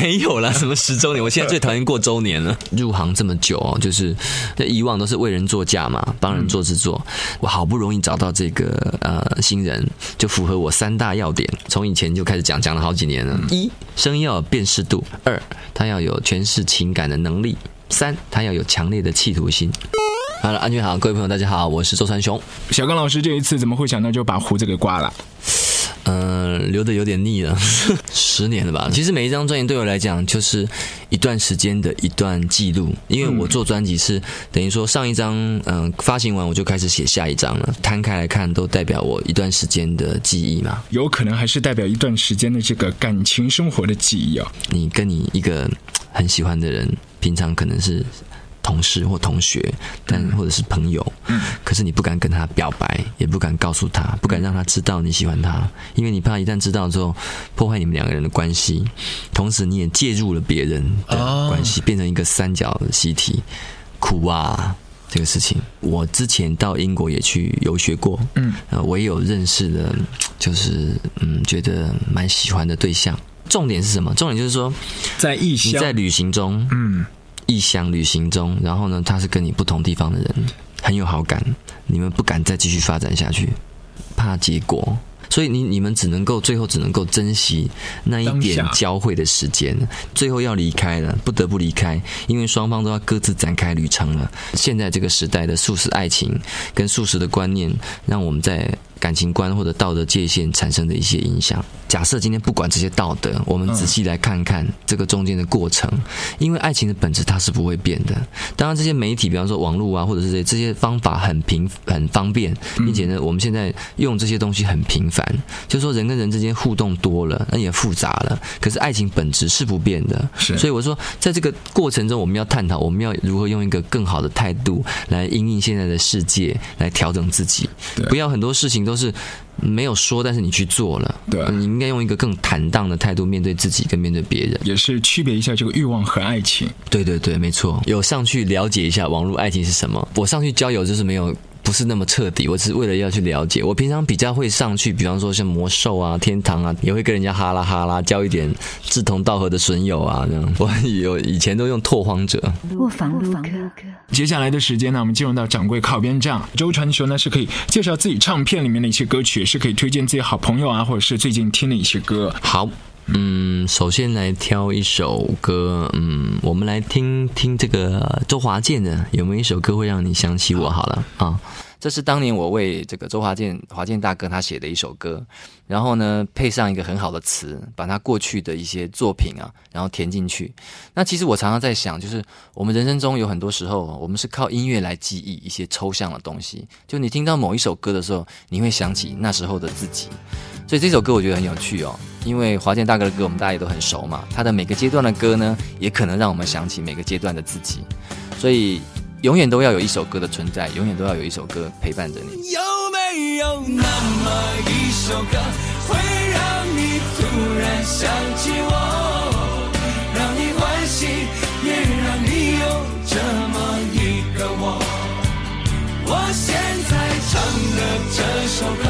没有啦，什么十周年？我现在最讨厌过周年了。入行这么久哦，就是以往都是为人作嫁嘛，帮人做制作。我好不容易找到这个呃新人，就符合我三大要点。从以前就开始讲，讲了好几年了。一，声音要有辨识度；二，他要有诠释情感的能力；三，他要有强烈的企图心。好了，安全好，各位朋友，大家好，我是周传雄。小刚老师这一次怎么会想到就把胡子给刮了？嗯，留的有点腻了，十年了吧。其实每一张专辑对我来讲就是一段时间的一段记录，因为我做专辑是等于说上一张嗯发行完我就开始写下一张了，摊开来看都代表我一段时间的记忆嘛。有可能还是代表一段时间的这个感情生活的记忆啊。你跟你一个很喜欢的人，平常可能是。同事或同学，但或者是朋友，嗯，可是你不敢跟他表白，也不敢告诉他，不敢让他知道你喜欢他，因为你怕一旦知道之后破坏你们两个人的关系，同时你也介入了别人的关系，变成一个三角的习题，苦啊！这个事情，我之前到英国也去游学过，嗯，呃，我也有认识的，就是嗯，觉得蛮喜欢的对象。重点是什么？重点就是说，在异乡，你在旅行中，嗯。异乡旅行中，然后呢，他是跟你不同地方的人，很有好感，你们不敢再继续发展下去，怕结果，所以你你们只能够最后只能够珍惜那一点交汇的时间，最后要离开了，不得不离开，因为双方都要各自展开旅程了。现在这个时代的素食爱情跟素食的观念，让我们在。感情观或者道德界限产生的一些影响。假设今天不管这些道德，我们仔细来看看这个中间的过程，因为爱情的本质它是不会变的。当然，这些媒体，比方说网络啊，或者是这些这些方法很平很方便，并且呢，我们现在用这些东西很频繁，就是说人跟人之间互动多了，那也复杂了。可是爱情本质是不变的，是。所以我说，在这个过程中，我们要探讨，我们要如何用一个更好的态度来应应现在的世界，来调整自己，不要很多事情都。都是没有说，但是你去做了。对，你应该用一个更坦荡的态度面对自己，跟面对别人，也是区别一下这个欲望和爱情。对对对，没错。有上去了解一下网络爱情是什么。我上去交友就是没有。不是那么彻底，我只是为了要去了解。我平常比较会上去，比方说像魔兽啊、天堂啊，也会跟人家哈拉哈拉，交一点志同道合的损友啊。这样，我有以前都用拓荒者。卧房录歌。接下来的时间呢，我们进入到掌柜靠边站。周传雄呢是可以介绍自己唱片里面的一些歌曲，是可以推荐自己好朋友啊，或者是最近听的一些歌。好。嗯，首先来挑一首歌，嗯，我们来听听这个周华健的，有没有一首歌会让你想起我？好了啊，这是当年我为这个周华健华健大哥他写的一首歌，然后呢配上一个很好的词，把他过去的一些作品啊，然后填进去。那其实我常常在想，就是我们人生中有很多时候，我们是靠音乐来记忆一些抽象的东西。就你听到某一首歌的时候，你会想起那时候的自己。所以这首歌我觉得很有趣哦，因为华健大哥的歌我们大家也都很熟嘛，他的每个阶段的歌呢，也可能让我们想起每个阶段的自己，所以永远都要有一首歌的存在，永远都要有一首歌陪伴着你。有没有那么一首歌，会让你突然想起我，让你欢喜，也让你有这么一个我？我现在唱的这首歌。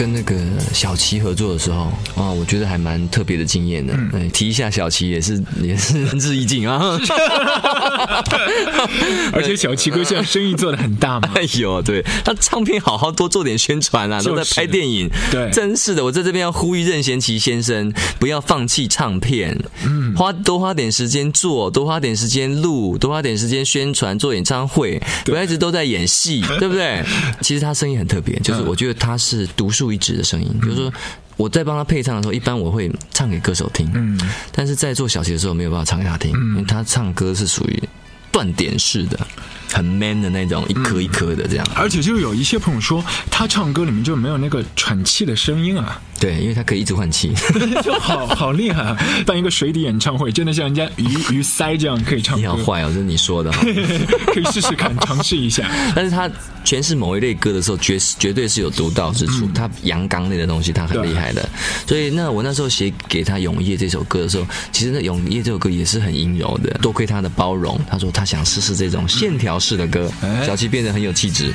跟那个小齐合作的时候啊，我觉得还蛮特别的经验的。嗯，提一下小齐也是 也是仁至义尽啊。而且小齐哥现在生意做的很大嘛。哎呦，对他唱片好好多做点宣传啊，都在拍电影。对，真是的，我在这边要呼吁任贤齐先生不要放弃唱片，嗯，花多花点时间做，多花点时间录，多花点时间宣传做演唱会，不要一直都在演戏，对不对？其实他声音很特别，就是我觉得他是独树。一直的声音，就是说我在帮他配唱的时候，一般我会唱给歌手听，嗯，但是在做小齐的时候没有办法唱给他听，因为他唱歌是属于断点式的，很 man 的那种，一颗一颗的这样。而且就有一些朋友说，他唱歌里面就没有那个喘气的声音啊。对，因为他可以一直换气，就好好厉害啊！办一个水底演唱会，真的像人家鱼鱼鳃这样可以唱歌。你好坏哦，这是你说的，可以试试看，尝试一下。但是他诠释某一类歌的时候，绝绝对是有独到之处。他阳刚类的东西，他很厉害的。所以那我那时候写给他《永夜》这首歌的时候，其实那《永夜》这首歌也是很阴柔的。多亏他的包容，他说他想试试这种线条式的歌，小七变得很有气质。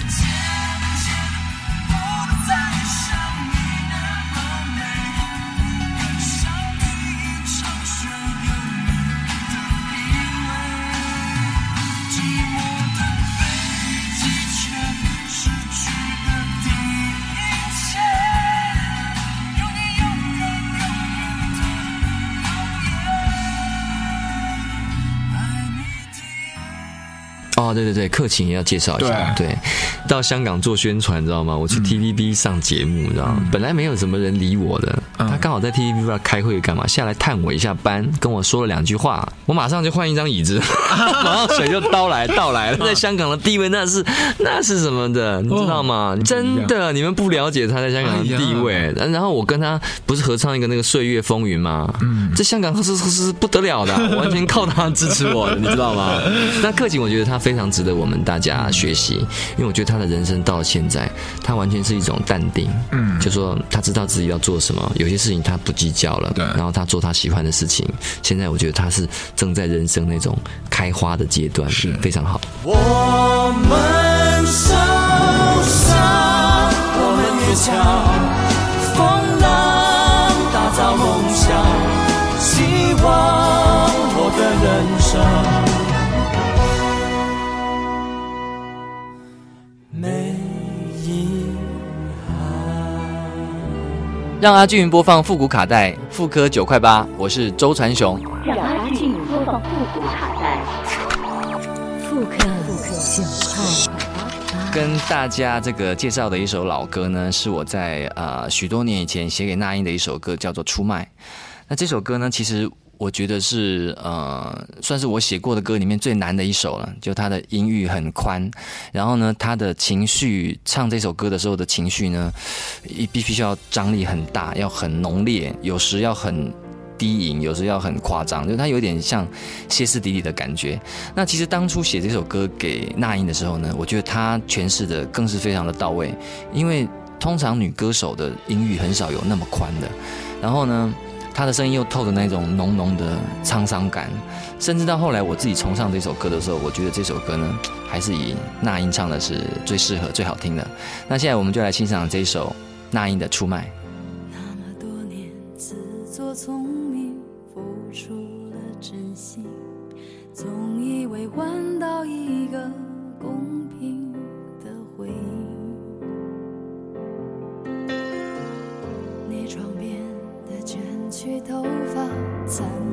哦，对对对，客勤也要介绍一下。对，到香港做宣传，你知道吗？我去 TVB 上节目，你知道吗？本来没有什么人理我的，他刚好在 TVB 不知道开会干嘛，下来探我一下班，跟我说了两句话，我马上就换一张椅子，马上水就倒来倒来了。在香港的地位那是那是什么的，你知道吗？真的，你们不了解他在香港的地位。然后我跟他不是合唱一个那个《岁月风云》吗？嗯，在香港是是是不得了的，完全靠他支持我，你知道吗？那克勤，我觉得他。非常值得我们大家学习，因为我觉得他的人生到了现在，他完全是一种淡定，嗯，就说他知道自己要做什么，有些事情他不计较了，对，然后他做他喜欢的事情。现在我觉得他是正在人生那种开花的阶段，是非常好。我们受伤，我们也强，让阿俊播放复古卡带，复刻九块八。我是周传雄。让阿俊播放复古卡带，复刻九块八。跟大家这个介绍的一首老歌呢，是我在呃许多年以前写给那英的一首歌，叫做《出卖》。那这首歌呢，其实。我觉得是呃，算是我写过的歌里面最难的一首了。就它的音域很宽，然后呢，他的情绪唱这首歌的时候的情绪呢，必必须要张力很大，要很浓烈，有时要很低吟，有时要很夸张，就它有点像歇斯底里的感觉。那其实当初写这首歌给那英的时候呢，我觉得她诠释的更是非常的到位，因为通常女歌手的音域很少有那么宽的。然后呢？他的声音又透着那种浓浓的沧桑感，甚至到后来我自己重唱这首歌的时候，我觉得这首歌呢，还是以那英唱的是最适合、最好听的。那现在我们就来欣赏这一首那英的《出卖》。那么多年自作聪明，付出了真心，总以为换到一个公平的回应。残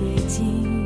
水晶，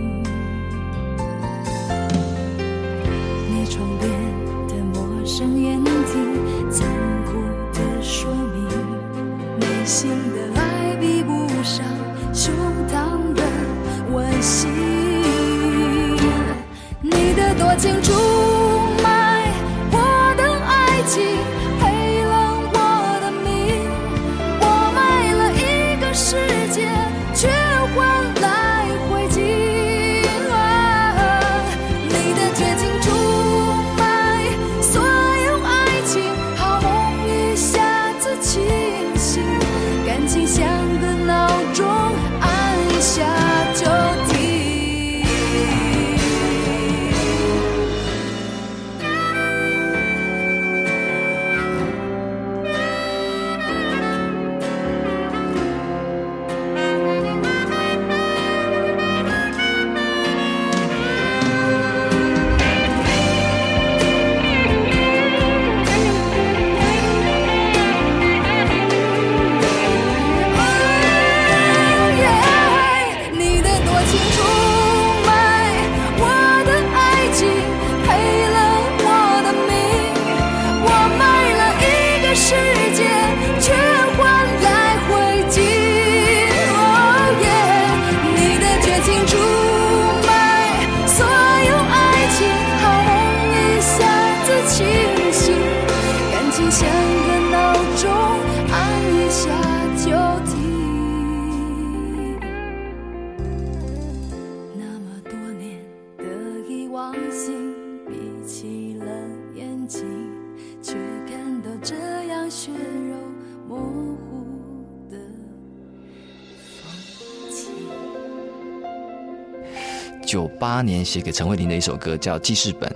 九八年写给陈慧琳的一首歌，叫《记事本》。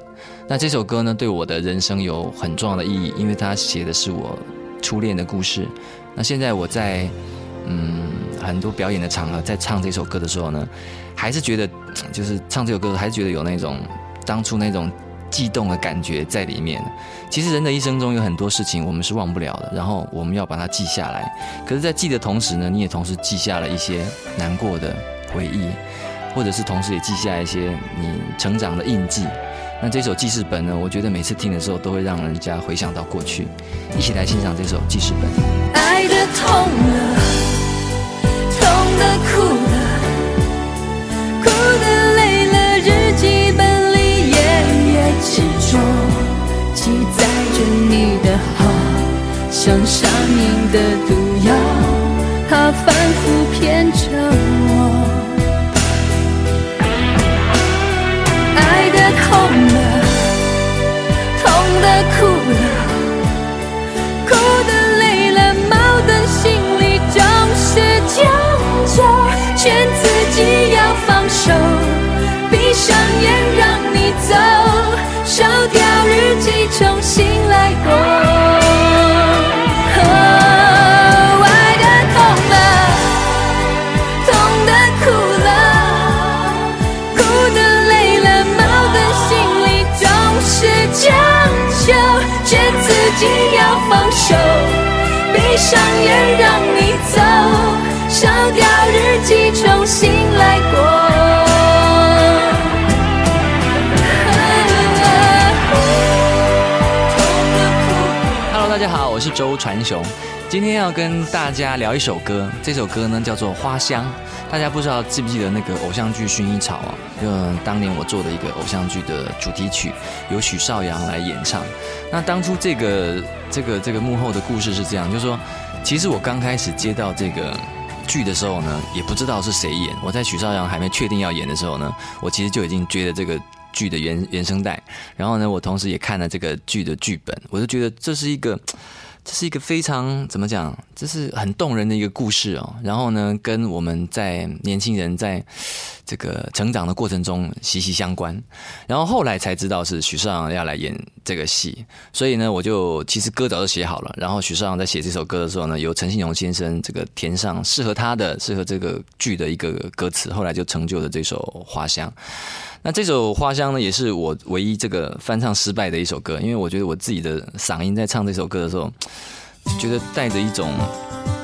那这首歌呢，对我的人生有很重要的意义，因为它写的是我初恋的故事。那现在我在嗯很多表演的场合，在唱这首歌的时候呢，还是觉得就是唱这首歌，还是觉得有那种当初那种悸动的感觉在里面。其实人的一生中有很多事情我们是忘不了的，然后我们要把它记下来。可是，在记的同时呢，你也同时记下了一些难过的回忆。或者是同时也记下一些你成长的印记。那这首记事本呢？我觉得每次听的时候都会让人家回想到过去。一起来欣赏这首记事本。爱的痛了，痛的哭了，哭的累了，日记本里页页执着记载着你的好，像上瘾的毒上眼让你走，烧掉日记，重新来过。Hello，大家好，我是周传雄，今天要跟大家聊一首歌，这首歌呢叫做《花香》。大家不知道记不记得那个偶像剧《薰衣草》啊？就当年我做的一个偶像剧的主题曲，由许绍洋来演唱。那当初这个这个这个幕后的故事是这样，就是说，其实我刚开始接到这个剧的时候呢，也不知道是谁演。我在许绍洋还没确定要演的时候呢，我其实就已经追了这个剧的原原声带，然后呢，我同时也看了这个剧的剧本，我就觉得这是一个。这是一个非常怎么讲？这是很动人的一个故事哦。然后呢，跟我们在年轻人在这个成长的过程中息息相关。然后后来才知道是许绍洋要来演这个戏，所以呢，我就其实歌早就写好了。然后许绍洋在写这首歌的时候呢，由陈信荣先生这个填上适合他的、适合这个剧的一个歌词，后来就成就了这首《花香》。那这首《花香》呢，也是我唯一这个翻唱失败的一首歌，因为我觉得我自己的嗓音在唱这首歌的时候，觉得带着一种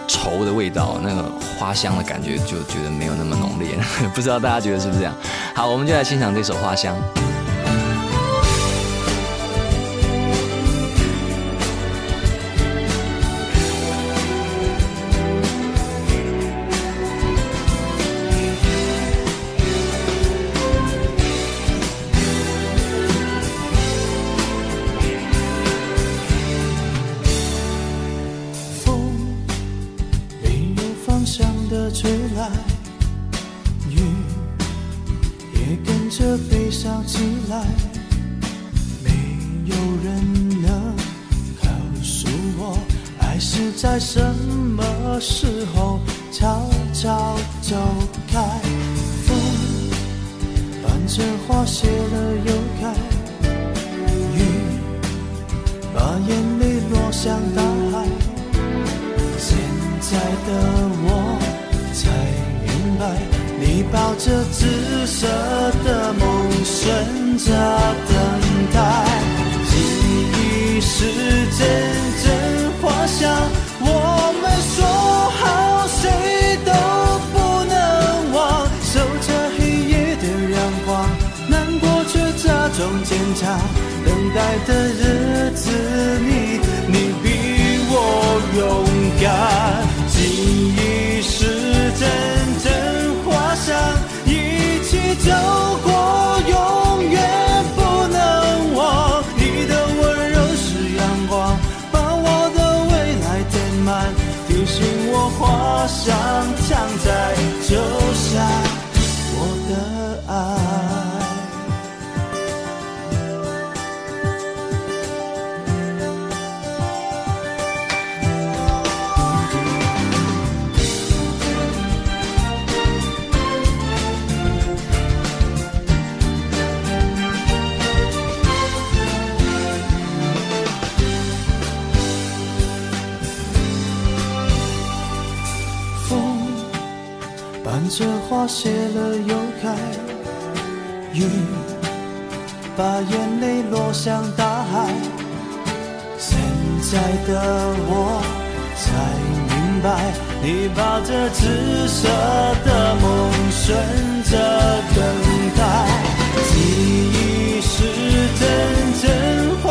愁的味道，那个花香的感觉就觉得没有那么浓烈，不知道大家觉得是不是这样？好，我们就来欣赏这首《花香》。向大海，现在的我才明白，你抱着紫色的梦，顺着等待，记忆是阵阵花香。我们说好谁都不能忘，守着黑夜的阳光，难过却假装坚强，等待的人。看着花谢了又开，雨把眼泪落向大海。现在的我才明白，你把这紫色的梦顺着等待。记忆是阵阵花